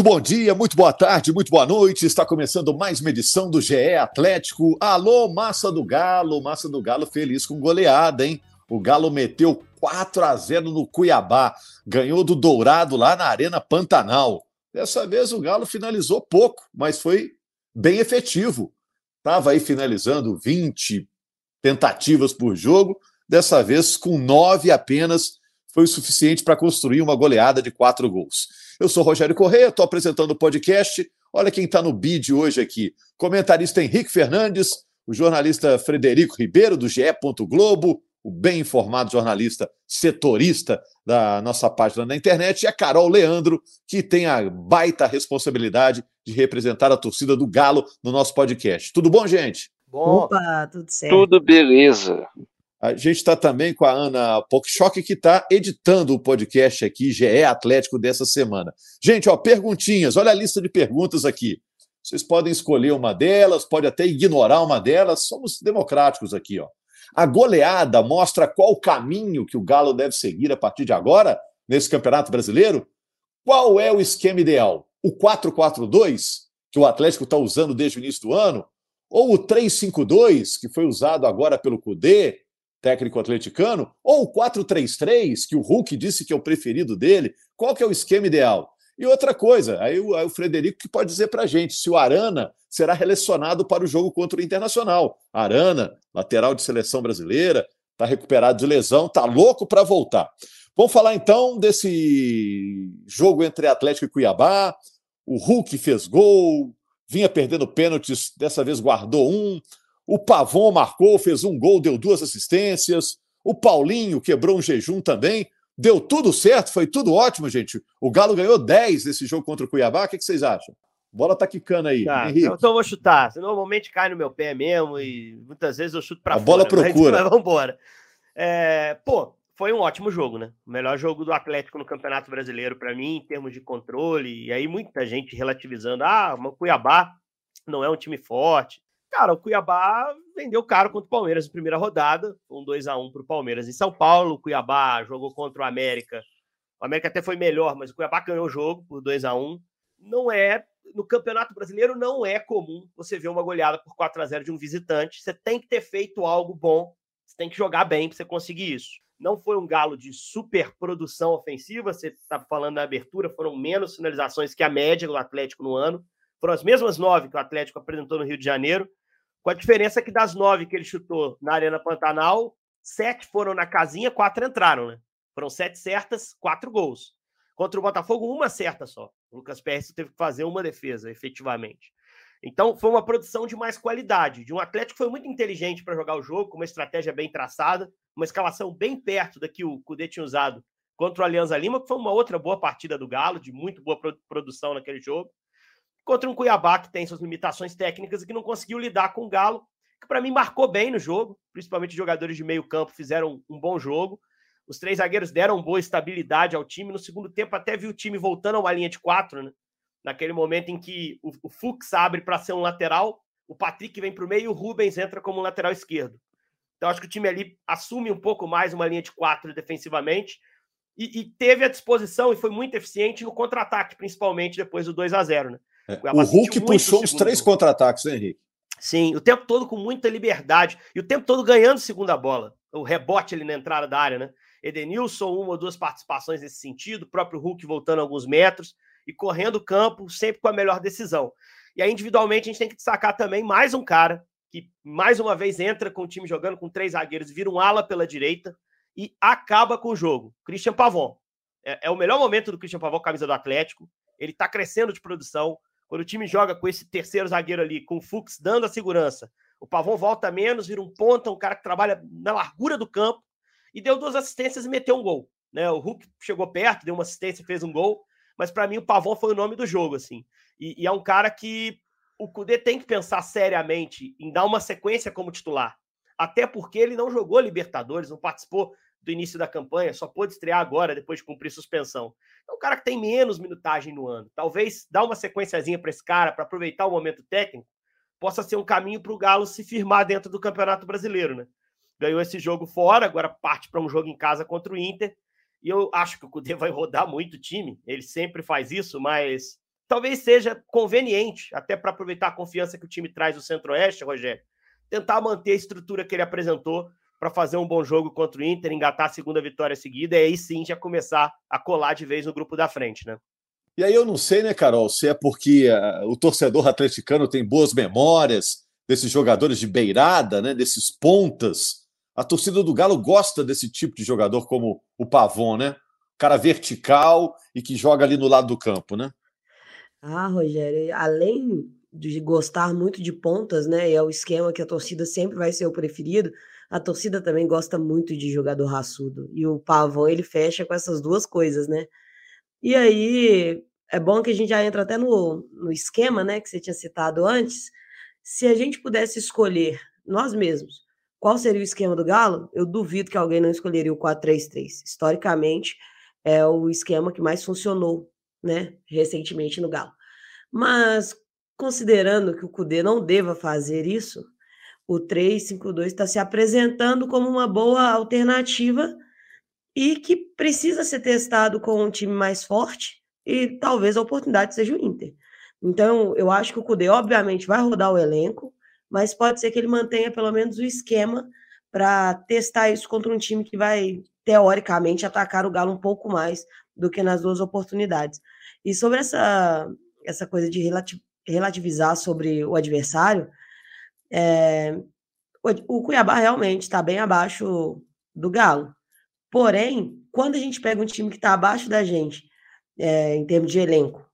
Muito bom dia, muito boa tarde, muito boa noite. Está começando mais uma edição do GE Atlético. Alô, Massa do Galo. Massa do Galo feliz com goleada, hein? O Galo meteu 4 a 0 no Cuiabá. Ganhou do Dourado lá na Arena Pantanal. Dessa vez o Galo finalizou pouco, mas foi bem efetivo. Estava aí finalizando 20 tentativas por jogo. Dessa vez, com nove apenas, foi o suficiente para construir uma goleada de quatro gols. Eu sou Rogério Correia, estou apresentando o podcast. Olha quem está no bid hoje aqui: comentarista Henrique Fernandes, o jornalista Frederico Ribeiro, do GE. Globo, o bem informado jornalista setorista da nossa página na internet, e a Carol Leandro, que tem a baita responsabilidade de representar a torcida do Galo no nosso podcast. Tudo bom, gente? Bom, Opa, tudo certo. Tudo beleza. A gente está também com a Ana Pokchok, que está editando o podcast aqui, GE Atlético, dessa semana. Gente, ó, perguntinhas, olha a lista de perguntas aqui. Vocês podem escolher uma delas, pode até ignorar uma delas, somos democráticos aqui. Ó. A goleada mostra qual o caminho que o Galo deve seguir a partir de agora, nesse Campeonato Brasileiro? Qual é o esquema ideal? O 4-4-2, que o Atlético está usando desde o início do ano? Ou o 3-5-2, que foi usado agora pelo Cudê? Técnico atleticano, ou o 4-3-3, que o Hulk disse que é o preferido dele, qual que é o esquema ideal? E outra coisa, aí o, aí o Frederico que pode dizer para a gente se o Arana será relacionado para o jogo contra o Internacional. Arana, lateral de seleção brasileira, está recuperado de lesão, está louco para voltar. Vamos falar então desse jogo entre Atlético e Cuiabá. O Hulk fez gol, vinha perdendo pênaltis, dessa vez guardou um. O Pavon marcou, fez um gol, deu duas assistências. O Paulinho quebrou um jejum também. Deu tudo certo, foi tudo ótimo, gente. O Galo ganhou 10 nesse jogo contra o Cuiabá. O que vocês acham? Bola tá quicando aí. Tá, Henrique. Então eu vou chutar. Normalmente cai no meu pé mesmo e muitas vezes eu chuto para fora. A bola procura. Mas, mas vamos embora. É, pô, foi um ótimo jogo, né? O melhor jogo do Atlético no Campeonato Brasileiro para mim, em termos de controle. E aí muita gente relativizando. Ah, o Cuiabá não é um time forte. Cara, o Cuiabá vendeu caro contra o Palmeiras na primeira rodada, um 2 a 1 para o Palmeiras em São Paulo. O Cuiabá jogou contra o América. O América até foi melhor, mas o Cuiabá ganhou o jogo por 2 a 1 Não é. No Campeonato Brasileiro não é comum você ver uma goleada por 4 a 0 de um visitante. Você tem que ter feito algo bom, você tem que jogar bem para você conseguir isso. Não foi um galo de super produção ofensiva, você está falando na abertura, foram menos finalizações que a média do Atlético no ano. Foram as mesmas nove que o Atlético apresentou no Rio de Janeiro. Com a diferença que das nove que ele chutou na Arena Pantanal, sete foram na casinha, quatro entraram, né? Foram sete certas, quatro gols. Contra o Botafogo, uma certa só. O Lucas Pérez teve que fazer uma defesa, efetivamente. Então, foi uma produção de mais qualidade, de um Atlético que foi muito inteligente para jogar o jogo, com uma estratégia bem traçada, uma escalação bem perto da que o Cudê tinha usado contra o Alianza Lima, que foi uma outra boa partida do Galo, de muito boa produção naquele jogo contra um Cuiabá que tem suas limitações técnicas e que não conseguiu lidar com o Galo, que para mim marcou bem no jogo, principalmente jogadores de meio campo fizeram um bom jogo. Os três zagueiros deram boa estabilidade ao time. No segundo tempo, até vi o time voltando a uma linha de quatro, né? Naquele momento em que o, o Fux abre para ser um lateral, o Patrick vem para o meio e o Rubens entra como um lateral esquerdo. Então, acho que o time ali assume um pouco mais uma linha de quatro defensivamente e, e teve a disposição e foi muito eficiente no contra-ataque, principalmente depois do 2 a 0 né? É. O Hulk puxou uns três contra-ataques, né, Henrique? Sim, o tempo todo com muita liberdade e o tempo todo ganhando segunda bola. O rebote ali na entrada da área, né? Edenilson, uma ou duas participações nesse sentido, o próprio Hulk voltando alguns metros e correndo o campo sempre com a melhor decisão. E aí, individualmente, a gente tem que destacar também mais um cara que, mais uma vez, entra com o time jogando com três zagueiros, vira um ala pela direita e acaba com o jogo. Christian Pavon. É, é o melhor momento do Christian Pavon, camisa do Atlético. Ele está crescendo de produção. Quando o time joga com esse terceiro zagueiro ali, com o Fux dando a segurança, o Pavon volta menos, vira um ponta, um cara que trabalha na largura do campo, e deu duas assistências e meteu um gol. Né? O Hulk chegou perto, deu uma assistência e fez um gol, mas para mim o Pavon foi o nome do jogo, assim. E, e é um cara que o Cudê tem que pensar seriamente em dar uma sequência como titular. Até porque ele não jogou Libertadores, não participou do início da campanha, só pôde estrear agora, depois de cumprir suspensão. Então, o cara que tem menos minutagem no ano, talvez dar uma sequenciazinha para esse cara, para aproveitar o momento técnico, possa ser um caminho para o Galo se firmar dentro do Campeonato Brasileiro, né? Ganhou esse jogo fora, agora parte para um jogo em casa contra o Inter. E eu acho que o Cudê vai rodar muito o time, ele sempre faz isso, mas talvez seja conveniente, até para aproveitar a confiança que o time traz do Centro-Oeste, Rogério, tentar manter a estrutura que ele apresentou para fazer um bom jogo contra o Inter, engatar a segunda vitória seguida e aí sim já começar a colar de vez no grupo da frente, né? E aí eu não sei, né, Carol, se é porque uh, o torcedor atleticano tem boas memórias desses jogadores de beirada, né, desses pontas. A torcida do Galo gosta desse tipo de jogador como o Pavon, né? Cara vertical e que joga ali no lado do campo, né? Ah, Rogério, além de gostar muito de pontas, né? E é o esquema que a torcida sempre vai ser o preferido. A torcida também gosta muito de jogador raçudo. E o Pavão, ele fecha com essas duas coisas, né? E aí, é bom que a gente já entra até no, no esquema, né? Que você tinha citado antes. Se a gente pudesse escolher, nós mesmos, qual seria o esquema do Galo, eu duvido que alguém não escolheria o 4-3-3. Historicamente, é o esquema que mais funcionou né, recentemente no Galo. Mas, considerando que o Cudê não deva fazer isso, o 3-5-2 está se apresentando como uma boa alternativa e que precisa ser testado com um time mais forte e talvez a oportunidade seja o Inter. Então, eu acho que o Cudê, obviamente, vai rodar o elenco, mas pode ser que ele mantenha pelo menos o esquema para testar isso contra um time que vai, teoricamente, atacar o Galo um pouco mais do que nas duas oportunidades. E sobre essa, essa coisa de relativizar sobre o adversário, é, o, Cuiabá realmente está bem abaixo do Galo. Porém, quando a gente pega um time que está abaixo da gente, é, em termos de elenco,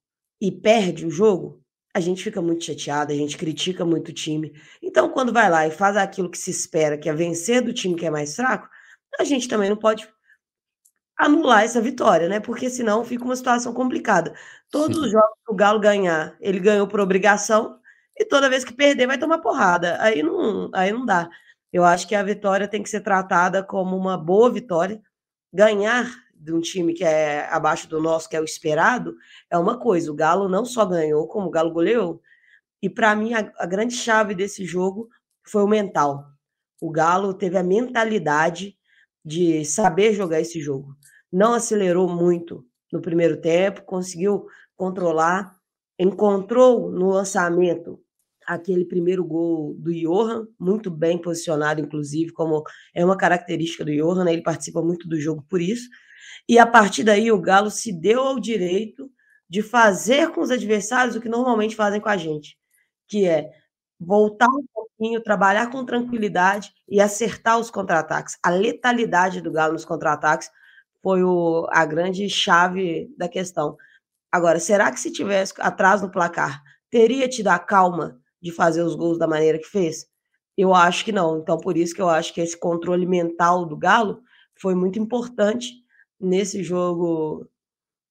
e perde o jogo, a gente fica muito chateado, a gente critica muito o time. Então, quando vai lá e faz aquilo que se espera, que é vencer do time que é mais fraco, a gente também não pode anular essa vitória, né? Porque senão fica uma situação complicada. Todos os jogos que o Galo ganhar, ele ganhou por obrigação, e toda vez que perder vai tomar porrada. Aí não, aí não dá. Eu acho que a vitória tem que ser tratada como uma boa vitória. Ganhar de um time que é abaixo do nosso, que é o esperado, é uma coisa. O Galo não só ganhou, como o Galo goleou. E para mim, a, a grande chave desse jogo foi o mental. O Galo teve a mentalidade de saber jogar esse jogo não acelerou muito no primeiro tempo, conseguiu controlar, encontrou no lançamento aquele primeiro gol do Johan, muito bem posicionado, inclusive, como é uma característica do Johan, né? ele participa muito do jogo por isso. E a partir daí o Galo se deu ao direito de fazer com os adversários o que normalmente fazem com a gente, que é voltar um pouquinho, trabalhar com tranquilidade e acertar os contra-ataques. A letalidade do Galo nos contra-ataques foi o, a grande chave da questão. Agora, será que se tivesse atrás no placar, teria tido a calma de fazer os gols da maneira que fez? Eu acho que não. Então, por isso que eu acho que esse controle mental do Galo foi muito importante nesse jogo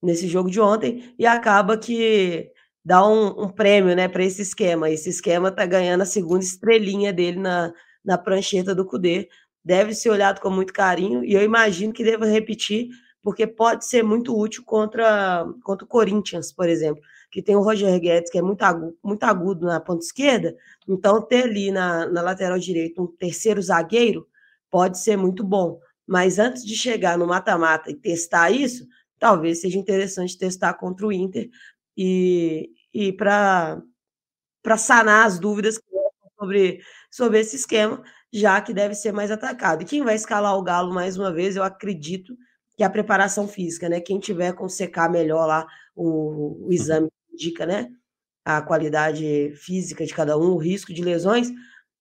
nesse jogo de ontem e acaba que dá um, um prêmio né, para esse esquema. Esse esquema está ganhando a segunda estrelinha dele na, na prancheta do Cudê, deve ser olhado com muito carinho e eu imagino que deva repetir, porque pode ser muito útil contra, contra o Corinthians, por exemplo, que tem o Roger Guedes, que é muito agudo, muito agudo na ponta esquerda, então ter ali na, na lateral direita um terceiro zagueiro pode ser muito bom. Mas antes de chegar no mata-mata e testar isso, talvez seja interessante testar contra o Inter e, e para sanar as dúvidas sobre, sobre esse esquema, já que deve ser mais atacado. E quem vai escalar o Galo mais uma vez, eu acredito que é a preparação física, né? Quem tiver com secar melhor lá o, o exame indica, né? A qualidade física de cada um, o risco de lesões,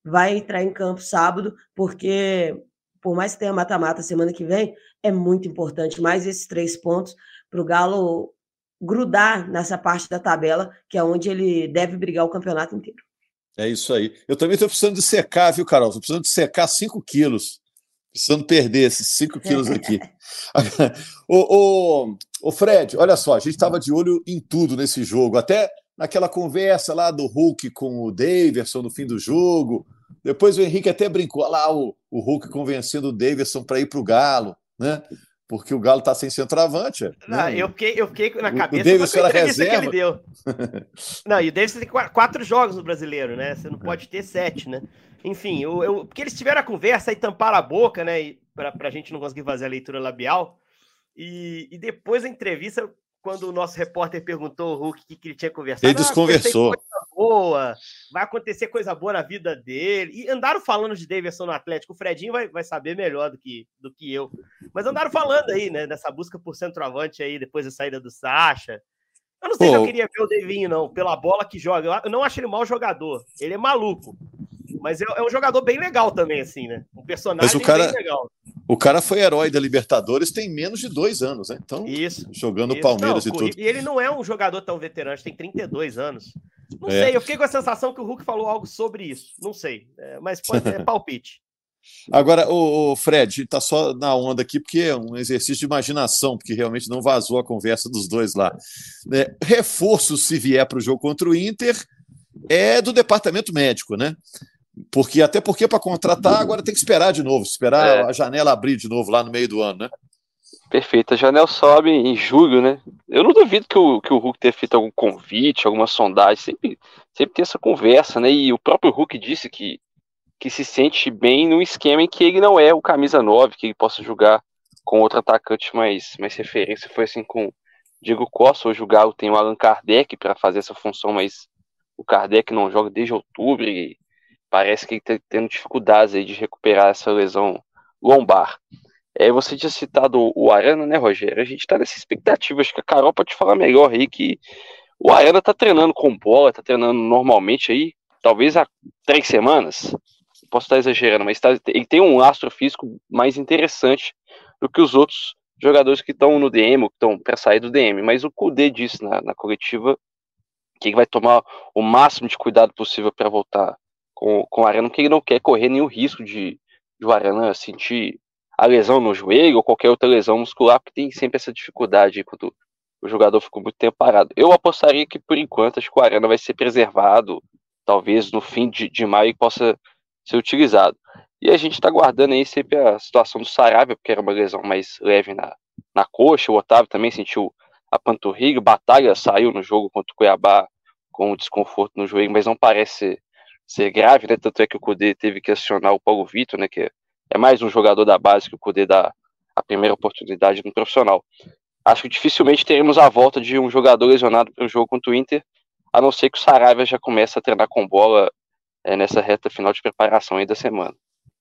vai entrar em campo sábado, porque por mais que tenha mata-mata semana que vem, é muito importante mais esses três pontos para o Galo grudar nessa parte da tabela, que é onde ele deve brigar o campeonato inteiro. É isso aí. Eu também estou precisando de secar, viu, Carol? Estou precisando de secar 5 quilos. Precisando perder esses 5 quilos aqui. o, Fred, olha só, a gente estava de olho em tudo nesse jogo, até naquela conversa lá do Hulk com o Daverson no fim do jogo. Depois o Henrique até brincou lá o, o Hulk convencendo o Daverson para ir para o Galo, né? porque o Galo está sem centroavante. Não, né? eu, fiquei, eu fiquei na cabeça o Davis era reserva. que ele deu. não, e o Davis tem quatro jogos no brasileiro, né? Você não pode ter sete, né? Enfim, eu, eu, porque eles tiveram a conversa e tamparam a boca, né? Para a gente não conseguir fazer a leitura labial. E, e depois da entrevista, quando o nosso repórter perguntou ao Hulk o que, que ele tinha conversado, ele desconversou. Ah, boa, vai acontecer coisa boa na vida dele. E andaram falando de Davidson no Atlético. O Fredinho vai, vai saber melhor do que, do que eu. Mas andaram falando aí, né, dessa busca por centroavante aí, depois da saída do Sacha. Eu não sei Pô. se eu queria ver o Devinho, não, pela bola que joga. Eu não acho ele mau jogador. Ele é maluco. Mas é, é um jogador bem legal também, assim, né? Um personagem Mas o cara, bem legal. O cara foi herói da Libertadores tem menos de dois anos, né? Então, isso, jogando isso. Palmeiras não, e tudo. E ele não é um jogador tão veterano, tem 32 anos. Não é. sei, eu fiquei com a sensação que o Hulk falou algo sobre isso. Não sei, é, mas pode ser palpite. Agora, o, Fred, está só na onda aqui porque é um exercício de imaginação, porque realmente não vazou a conversa dos dois lá. É, reforço, se vier para o jogo contra o Inter, é do departamento médico, né? Porque até porque para contratar agora tem que esperar de novo, esperar é. a janela abrir de novo lá no meio do ano, né? Perfeito, a janela sobe em julho, né? Eu não duvido que o, que o Hulk tenha feito algum convite, alguma sondagem, sempre, sempre tem essa conversa, né? E o próprio Hulk disse que, que se sente bem no esquema em que ele não é o camisa 9, que ele possa jogar com outro atacante mais, mais referência. Foi assim com Diego Costa, hoje o Galo tem o Allan Kardec para fazer essa função, mas o Kardec não joga desde outubro e parece que está tendo dificuldades aí de recuperar essa lesão lombar. É, você tinha citado o Arana, né, Rogério? A gente está nessa expectativa, acho que a Carol pode falar melhor aí que o Arana está treinando com bola, está treinando normalmente aí, talvez há três semanas. Posso estar exagerando, mas tá, ele tem um astro físico mais interessante do que os outros jogadores que estão no DM, ou que estão para sair do DM. Mas o Kudê disse na, na coletiva que ele vai tomar o máximo de cuidado possível para voltar com, com o Arana, porque ele não quer correr nenhum risco de, de o Arana sentir a lesão no joelho ou qualquer outra lesão muscular, porque tem sempre essa dificuldade quando o jogador ficou muito tempo parado. Eu apostaria que, por enquanto, acho que o Arana vai ser preservado, talvez no fim de, de maio possa ser utilizado. E a gente está guardando aí sempre a situação do Sarabia, porque era uma lesão mais leve na, na coxa, o Otávio também sentiu a panturrilha, Batalha saiu no jogo contra o Cuiabá com desconforto no joelho, mas não parece ser grave, né? Tanto é que o Cudê teve que acionar o Paulo Vitor, né? Que é mais um jogador da base que o Cudê dá a primeira oportunidade no profissional. Acho que dificilmente teremos a volta de um jogador lesionado para o jogo contra o Inter, a não ser que o Saravia já comece a treinar com bola é, nessa reta final de preparação aí da semana.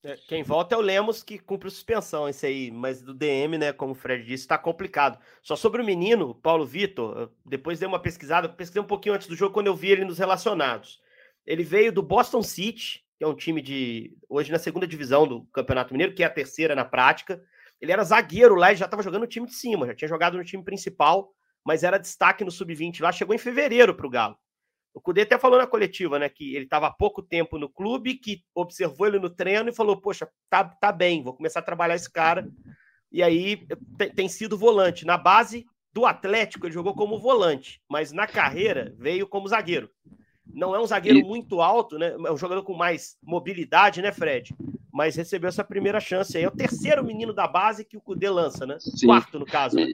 É, quem volta é o Lemos, que cumpre suspensão, esse aí, mas do DM, né, como o Fred disse, está complicado. Só sobre o menino, Paulo Vitor, depois dei uma pesquisada, pesquisei um pouquinho antes do jogo, quando eu vi ele nos relacionados. Ele veio do Boston City, que é um time de hoje na segunda divisão do Campeonato Mineiro, que é a terceira na prática. Ele era zagueiro lá e já estava jogando no time de cima, já tinha jogado no time principal, mas era destaque no sub-20 lá. Chegou em fevereiro para o Galo. O Cudê até falou na coletiva, né, que ele estava há pouco tempo no clube, que observou ele no treino e falou: Poxa, tá, tá bem, vou começar a trabalhar esse cara. E aí tem sido volante. Na base do Atlético, ele jogou como volante, mas na carreira veio como zagueiro. Não é um zagueiro e... muito alto, né? É um jogador com mais mobilidade, né, Fred? Mas recebeu essa primeira chance aí. É o terceiro menino da base que o Cudê lança, né? Sim. Quarto, no caso. Né?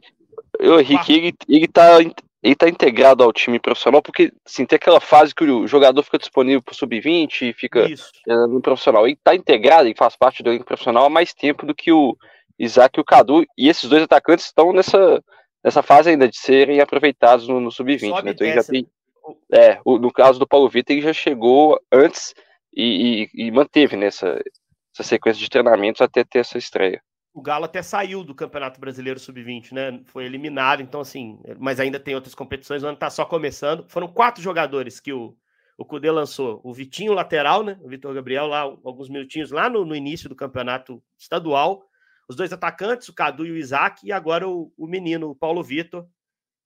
O Henrique, ele, ele, tá, ele tá integrado ao time profissional, porque assim, tem aquela fase que o jogador fica disponível para o sub-20 e fica no profissional. Ele tá integrado, e faz parte do elenco profissional há mais tempo do que o Isaac e o Cadu. E esses dois atacantes estão nessa, nessa fase ainda de serem aproveitados no, no sub-20. Né? Então ele já tem é, o, no caso do Paulo Vitor, ele já chegou antes e, e, e manteve nessa né, essa sequência de treinamentos até ter essa estreia. O Galo até saiu do Campeonato Brasileiro Sub-20, né? Foi eliminado, então assim, mas ainda tem outras competições, o ano tá só começando. Foram quatro jogadores que o, o Cudê lançou. O Vitinho, lateral, né? O Vitor Gabriel lá, alguns minutinhos lá no, no, início do campeonato estadual. Os dois atacantes, o Cadu e o Isaac, e agora o, o menino, o Paulo Vitor,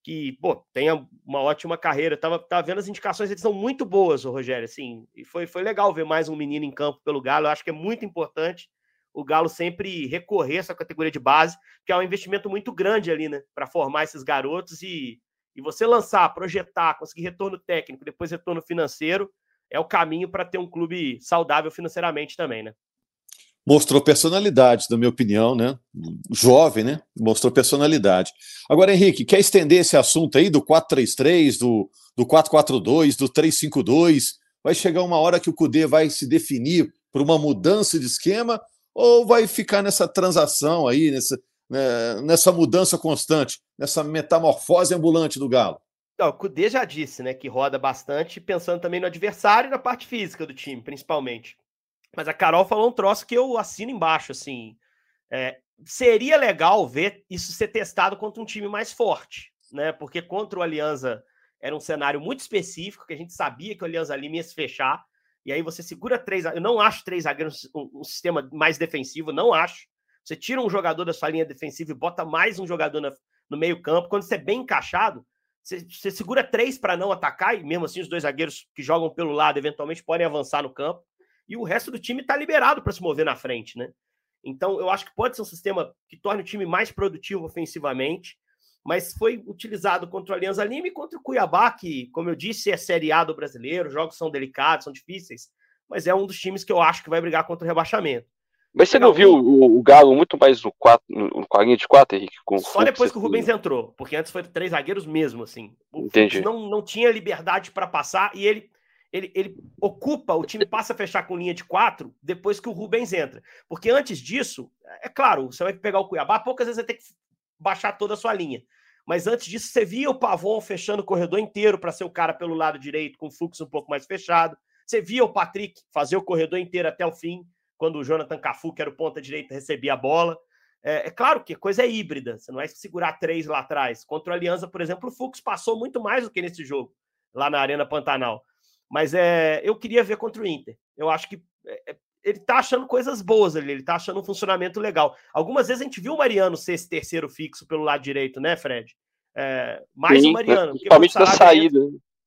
que, pô, tenha uma ótima carreira. Tava, tava vendo as indicações, eles são muito boas, Rogério, assim, e foi, foi legal ver mais um menino em campo pelo Galo. Eu acho que é muito importante o Galo sempre recorrer a essa categoria de base, que é um investimento muito grande ali, né, para formar esses garotos e, e você lançar, projetar, conseguir retorno técnico, depois retorno financeiro, é o caminho para ter um clube saudável financeiramente também, né? Mostrou personalidade, na minha opinião, né? Jovem, né? Mostrou personalidade. Agora, Henrique, quer estender esse assunto aí do 4-3-3, do, do 4-4-2, do 3-5-2? Vai chegar uma hora que o Cudê vai se definir por uma mudança de esquema ou vai ficar nessa transação aí, nessa, né, nessa mudança constante, nessa metamorfose ambulante do Galo? Não, o Cudê já disse, né, que roda bastante, pensando também no adversário e na parte física do time, principalmente. Mas a Carol falou um troço que eu assino embaixo, assim. É, seria legal ver isso ser testado contra um time mais forte, né? Porque contra o Aliança era um cenário muito específico, que a gente sabia que o Aliança Lima ia se fechar, e aí você segura três. Eu não acho três zagueiros um, um, sistema mais defensivo, não acho. Você tira um jogador da sua linha defensiva e bota mais um jogador na, no meio-campo. Quando você é bem encaixado, você, você segura três para não atacar, e mesmo assim os dois zagueiros que jogam pelo lado eventualmente podem avançar no campo. E o resto do time está liberado para se mover na frente, né? Então, eu acho que pode ser um sistema que torne o time mais produtivo ofensivamente, mas foi utilizado contra o Alianza Lima e contra o Cuiabá, que, como eu disse, é Série A do brasileiro, os jogos são delicados, são difíceis, mas é um dos times que eu acho que vai brigar contra o rebaixamento. Mas você não viu o, o, Galo muito mais no, quatro, no, com a linha de quatro, Henrique? Com Só depois que o Rubens entrou, porque antes foi três zagueiros mesmo, assim. O Entendi. não, não tinha liberdade para passar e ele ele, ele ocupa, o time passa a fechar com linha de quatro depois que o Rubens entra. Porque antes disso, é claro, você vai pegar o Cuiabá, poucas vezes você tem que baixar toda a sua linha. Mas antes disso, você via o Pavon fechando o corredor inteiro para ser o cara pelo lado direito, com o fluxo um pouco mais fechado. Você via o Patrick fazer o corredor inteiro até o fim, quando o Jonathan Cafu, que era o ponta direita, recebia a bola. É, é, claro que a coisa é híbrida, você não vai segurar três lá atrás. Contra o Aliança, por exemplo, o Fux passou muito mais do que nesse jogo, lá na Arena Pantanal. Mas é, eu queria ver contra o Inter. Eu acho que é, ele tá achando coisas boas ali, ele tá achando um funcionamento legal. Algumas vezes a gente viu o Mariano ser esse terceiro fixo pelo lado direito, né, Fred? É, mais Sim, o Mariano. Principalmente na saída.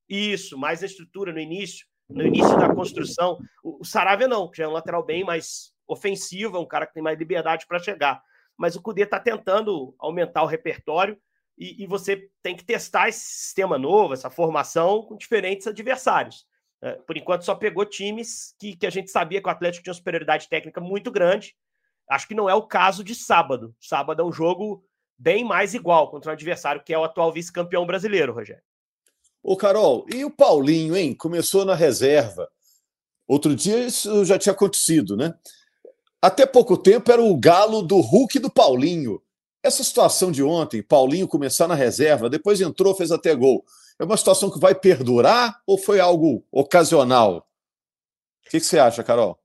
Isso, mais a estrutura no início, no início da construção. O, o Saravia não, que já é um lateral bem mais ofensivo, é um cara que tem mais liberdade para chegar. Mas o Cudê tá tentando aumentar o repertório e, e, você tem que testar esse sistema novo, essa formação com diferentes adversários. É, por enquanto, só pegou times que, que a gente sabia que o Atlético tinha uma superioridade técnica muito grande. Acho que não é o caso de sábado. Sábado é um jogo bem mais igual contra um adversário que é o atual vice-campeão brasileiro, Rogério. Ô, Carol, e o Paulinho, hein? Começou na reserva. Outro dia isso já tinha acontecido, né? Até pouco tempo era o galo do Hulk e do Paulinho. Essa situação de ontem, Paulinho começar na reserva, depois entrou, fez até gol. É uma situação que vai perdurar ou foi algo ocasional? O que, que você acha, Carol?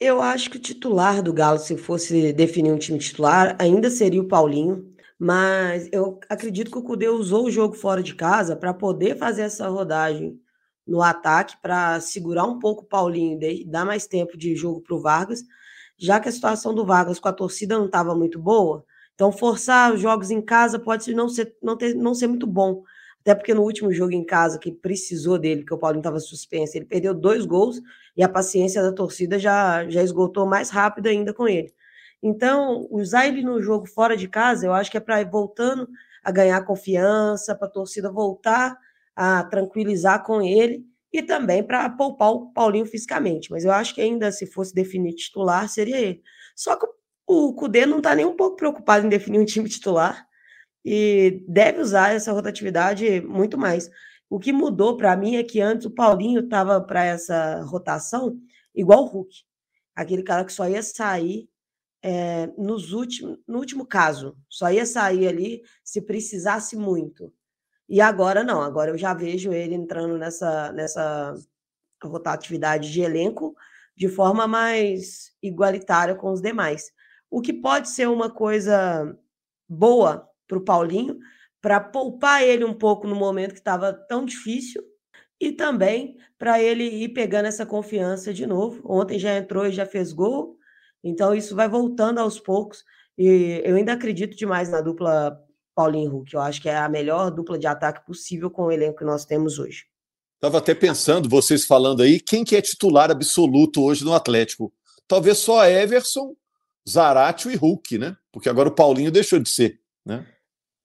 Eu acho que o titular do Galo, se fosse definir um time titular, ainda seria o Paulinho. Mas eu acredito que o Cudê usou o jogo fora de casa para poder fazer essa rodagem no ataque, para segurar um pouco o Paulinho e dar mais tempo de jogo para o Vargas, já que a situação do Vargas com a torcida não estava muito boa. Então, forçar os jogos em casa pode não ser, não ter, não ser muito bom. Até porque no último jogo em casa, que precisou dele, que o Paulinho estava suspenso, ele perdeu dois gols e a paciência da torcida já, já esgotou mais rápido ainda com ele. Então, usar ele no jogo fora de casa, eu acho que é para ir voltando a ganhar confiança, para a torcida voltar a tranquilizar com ele e também para poupar o Paulinho fisicamente. Mas eu acho que ainda se fosse definir titular, seria ele. Só que o Cudê não está nem um pouco preocupado em definir um time titular e deve usar essa rotatividade muito mais. O que mudou para mim é que antes o Paulinho estava para essa rotação igual o Hulk, aquele cara que só ia sair é, nos últimos, no último caso, só ia sair ali se precisasse muito. E agora não, agora eu já vejo ele entrando nessa, nessa rotatividade de elenco de forma mais igualitária com os demais. O que pode ser uma coisa boa para o Paulinho, para poupar ele um pouco no momento que estava tão difícil e também para ele ir pegando essa confiança de novo. Ontem já entrou e já fez gol, então isso vai voltando aos poucos. E eu ainda acredito demais na dupla Paulinho Hulk. Eu acho que é a melhor dupla de ataque possível com o elenco que nós temos hoje. Estava até pensando, vocês falando aí, quem que é titular absoluto hoje no Atlético? Talvez só Everson, Zaratio e Hulk, né? Porque agora o Paulinho deixou de ser, né?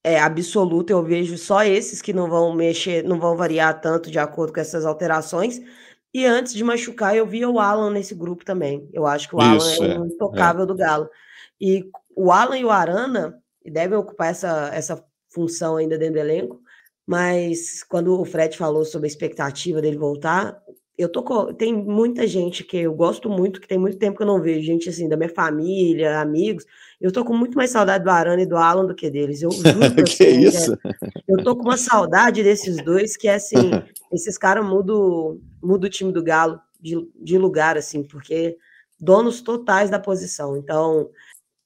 É absoluto, eu vejo só esses que não vão mexer, não vão variar tanto de acordo com essas alterações. E antes de machucar, eu via o Alan nesse grupo também. Eu acho que o Alan é, é um intocável é. do Galo. E o Alan e o Arana devem ocupar essa, essa função ainda dentro do elenco. Mas quando o Fred falou sobre a expectativa dele voltar, eu tô tem muita gente que eu gosto muito, que tem muito tempo que eu não vejo, gente assim, da minha família, amigos. Eu tô com muito mais saudade do Arana e do Alan do que deles. Eu juro que assim, isso? Eu tô com uma saudade desses dois que é assim, esses caras mudam, mudam o time do Galo de, de lugar, assim, porque donos totais da posição. Então,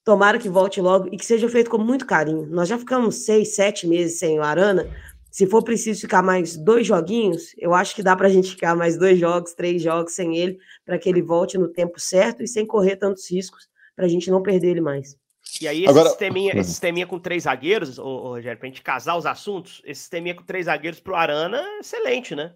tomara que volte logo e que seja feito com muito carinho. Nós já ficamos seis, sete meses sem o Arana se for preciso ficar mais dois joguinhos, eu acho que dá para a gente ficar mais dois jogos, três jogos sem ele, para que ele volte no tempo certo e sem correr tantos riscos, para a gente não perder ele mais. E aí, esse, Agora... sisteminha, esse sisteminha com três zagueiros, ô, ô, Rogério, para a gente casar os assuntos, esse sisteminha com três zagueiros para o Arana é excelente, né?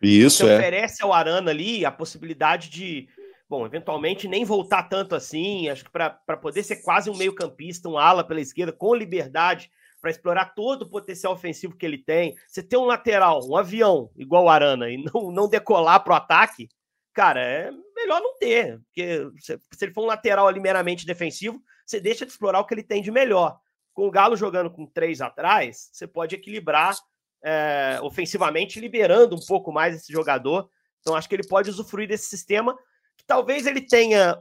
Isso, Você é. oferece ao Arana ali a possibilidade de, bom, eventualmente nem voltar tanto assim, acho que para poder ser quase um meio-campista, um ala pela esquerda, com liberdade para explorar todo o potencial ofensivo que ele tem. Você ter um lateral, um avião igual o Arana e não, não decolar para o ataque, cara, é melhor não ter. Porque se, ele for um lateral ali meramente defensivo, você deixa de explorar o que ele tem de melhor. Com o Galo jogando com três atrás, você pode equilibrar é, ofensivamente, liberando um pouco mais esse jogador. Então, acho que ele pode usufruir desse sistema talvez ele tenha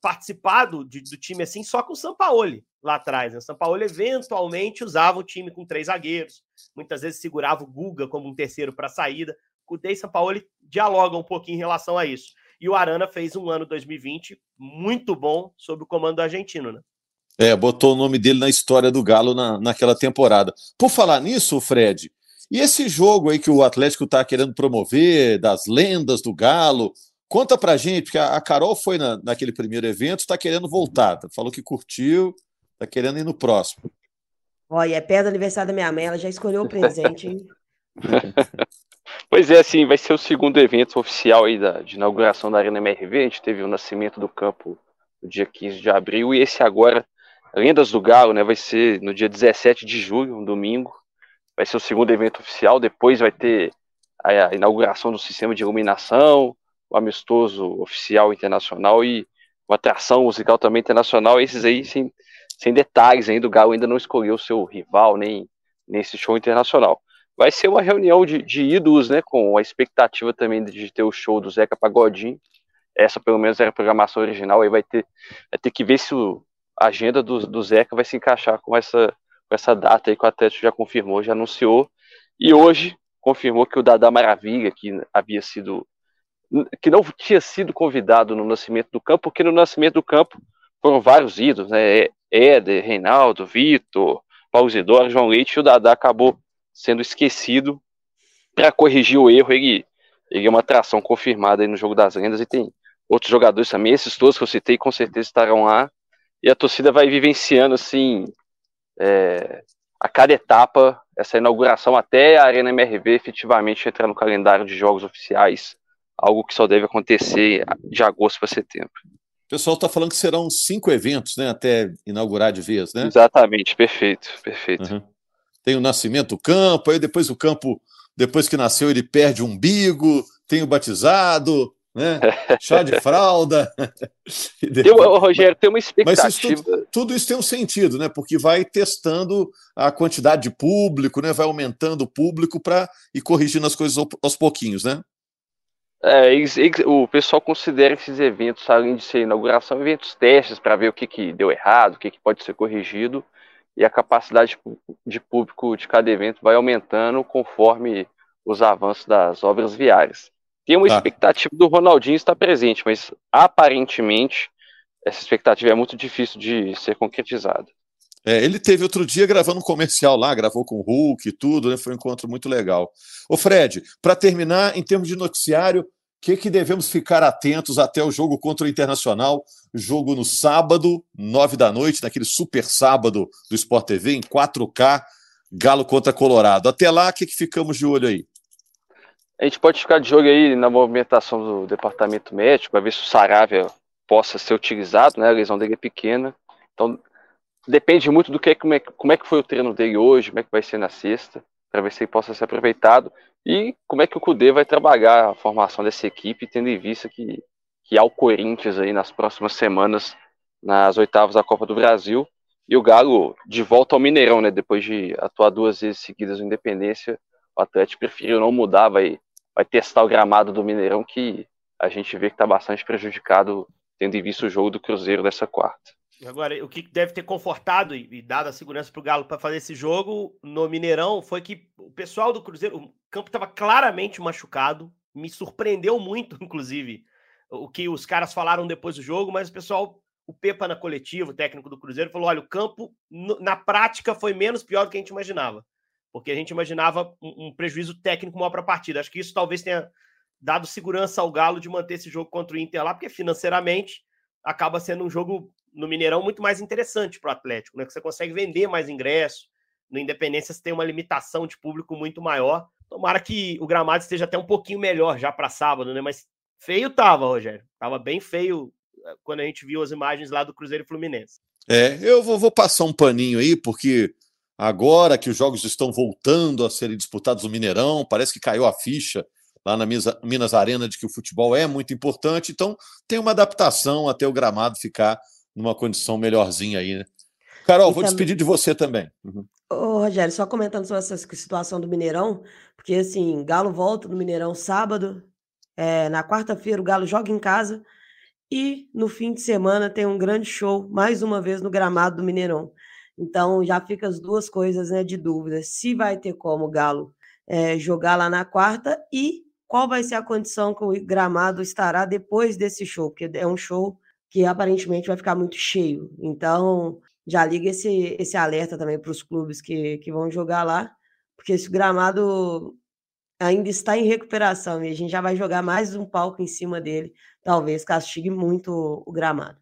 participado de, do time assim só com o Sampaoli lá atrás. Né? O Sampaoli eventualmente usava o time com três zagueiros, muitas vezes segurava o Guga como um terceiro para a saída. Dei e Sampaoli dialogam um pouquinho em relação a isso. E o Arana fez um ano 2020 muito bom sob o comando do argentino, né? É, botou o nome dele na história do Galo na, naquela temporada. Por falar nisso, Fred, e esse jogo aí que o Atlético está querendo promover, das lendas do Galo, Conta pra gente, porque a Carol foi na, naquele primeiro evento, está querendo voltar. Tá? Falou que curtiu, está querendo ir no próximo. Olha, é perto do aniversário da minha mãe, ela já escolheu o presente, hein? pois é, assim, vai ser o segundo evento oficial aí da, de inauguração da Arena MRV. A gente teve o nascimento do campo no dia 15 de abril, e esse agora, Lendas do Galo, né, vai ser no dia 17 de julho, um domingo. Vai ser o segundo evento oficial, depois vai ter a inauguração do sistema de iluminação, o amistoso oficial internacional e uma atração musical também internacional. Esses aí, sem, sem detalhes ainda, o Galo ainda não escolheu seu rival, nem nesse show internacional. Vai ser uma reunião de, de ídolos, né, com a expectativa também de ter o show do Zeca Pagodinho. Essa, pelo menos, era a programação original. Aí vai ter, vai ter que ver se o, a agenda do, do Zeca vai se encaixar com essa, com essa data aí que o Atlético já confirmou, já anunciou. E hoje confirmou que o Dada Maravilha, que havia sido que não tinha sido convidado no Nascimento do Campo, porque no Nascimento do Campo foram vários ídolos, né? Éder, Reinaldo, Vitor, Paulo Zidoro, João Leite, e o Dadá acabou sendo esquecido para corrigir o erro. Ele, ele é uma atração confirmada aí no Jogo das Lendas e tem outros jogadores também, esses todos que eu citei com certeza estarão lá. E a torcida vai vivenciando assim é, a cada etapa essa inauguração até a Arena MRV efetivamente entrar no calendário de jogos oficiais algo que só deve acontecer de agosto para setembro. O pessoal está falando que serão cinco eventos, né, até inaugurar de vez, né? Exatamente, perfeito, perfeito. Uhum. Tem o nascimento do campo, aí depois o campo, depois que nasceu, ele perde o umbigo, tem o batizado, né? Chá de fralda. Eu, Rogério, tem uma expectativa. Mas isso tudo, tudo, isso tem um sentido, né? Porque vai testando a quantidade de público, né? Vai aumentando o público para ir corrigindo as coisas aos pouquinhos, né? É, o pessoal considera esses eventos, além de ser inauguração, eventos testes para ver o que, que deu errado, o que, que pode ser corrigido, e a capacidade de público de cada evento vai aumentando conforme os avanços das obras viárias. Tem uma tá. expectativa do Ronaldinho estar presente, mas aparentemente essa expectativa é muito difícil de ser concretizada. É, ele teve outro dia gravando um comercial lá, gravou com o Hulk e tudo, né? Foi um encontro muito legal. Ô Fred, para terminar, em termos de noticiário, que, que devemos ficar atentos até o jogo contra o Internacional? Jogo no sábado, nove da noite, naquele super sábado do Sport TV, em 4K, Galo contra Colorado. Até lá, o que, que ficamos de olho aí? A gente pode ficar de olho aí na movimentação do departamento médico, para ver se o Saravia possa ser utilizado, né? A lesão dele é pequena. Então, depende muito do que como é, como é que foi o treino dele hoje, como é que vai ser na sexta, para ver se ele possa ser aproveitado e como é que o Cudê vai trabalhar a formação dessa equipe, tendo em vista que, que há o Corinthians aí nas próximas semanas nas oitavas da Copa do Brasil e o Galo de volta ao Mineirão, né? Depois de atuar duas vezes seguidas no Independência, o Atlético preferiu não mudar, vai, vai testar o gramado do Mineirão, que a gente vê que está bastante prejudicado, tendo em vista o jogo do Cruzeiro dessa quarta. Agora, o que deve ter confortado e, dado a segurança para o Galo para fazer esse jogo no Mineirão foi que o pessoal do Cruzeiro, o campo estava claramente machucado, me surpreendeu muito, inclusive, o que os caras falaram depois do jogo, mas o pessoal, o Pepa na coletiva, o técnico do Cruzeiro, falou: olha, o campo na prática foi menos pior do que a gente imaginava, porque a gente imaginava um, um prejuízo técnico maior para a partida. Acho que isso talvez tenha dado segurança ao Galo de manter esse jogo contra o Inter lá, porque financeiramente acaba sendo um jogo no Mineirão muito mais interessante para o Atlético, né? Que você consegue vender mais ingressos. No Independência você tem uma limitação de público muito maior. Tomara que o gramado esteja até um pouquinho melhor já para sábado, né? Mas feio tava, Rogério. Tava bem feio eh, quando a gente viu as imagens lá do Cruzeiro Fluminense. É, eu vou, vou passar um paninho aí, porque agora que os jogos estão voltando a serem disputados no Mineirão, parece que caiu a ficha lá na Minas Arena de que o futebol é muito importante, então tem uma adaptação até o gramado ficar numa condição melhorzinha aí, né? Carol, e vou também... despedir de você também. Uhum. Ô, Rogério, só comentando sobre essa situação do Mineirão, porque assim, Galo volta no Mineirão sábado, é, na quarta-feira o Galo joga em casa e no fim de semana tem um grande show, mais uma vez no gramado do Mineirão. Então já fica as duas coisas né, de dúvida: se vai ter como o Galo é, jogar lá na quarta e qual vai ser a condição que o gramado estará depois desse show, porque é um show que aparentemente vai ficar muito cheio. Então, já liga esse, esse alerta também para os clubes que, que vão jogar lá, porque esse gramado ainda está em recuperação e a gente já vai jogar mais um palco em cima dele, talvez castigue muito o gramado.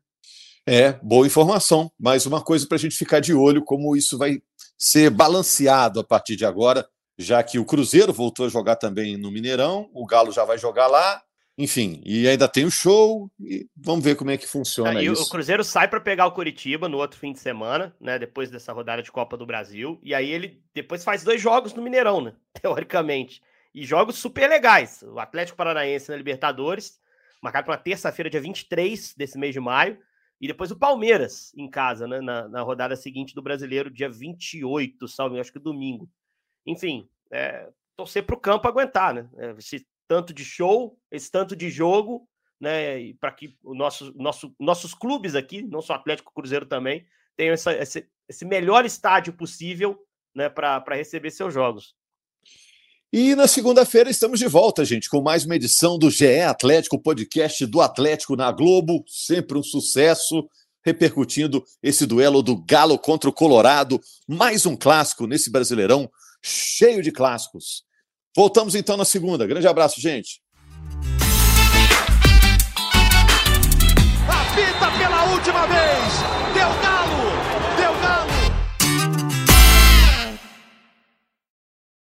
É, boa informação. Mais uma coisa para a gente ficar de olho, como isso vai ser balanceado a partir de agora já que o Cruzeiro voltou a jogar também no Mineirão, o Galo já vai jogar lá, enfim, e ainda tem o show, e vamos ver como é que funciona isso. O Cruzeiro sai para pegar o Curitiba no outro fim de semana, né, depois dessa rodada de Copa do Brasil, e aí ele depois faz dois jogos no Mineirão, né, teoricamente, e jogos super legais. O Atlético Paranaense na Libertadores, marcado para terça-feira, dia 23 desse mês de maio, e depois o Palmeiras em casa, né, na, na rodada seguinte do Brasileiro, dia 28, salve, acho que domingo enfim, é, torcer para o campo aguentar, né? É, esse tanto de show, esse tanto de jogo, né? Para que o nosso, nosso, nossos clubes aqui, não só Atlético Cruzeiro também, tenham essa, esse, esse melhor estádio possível né, para receber seus jogos. E na segunda-feira estamos de volta, gente, com mais uma edição do GE Atlético, podcast do Atlético na Globo, sempre um sucesso, repercutindo esse duelo do Galo contra o Colorado, mais um clássico nesse Brasileirão cheio de clássicos. Voltamos então na segunda. Grande abraço, gente.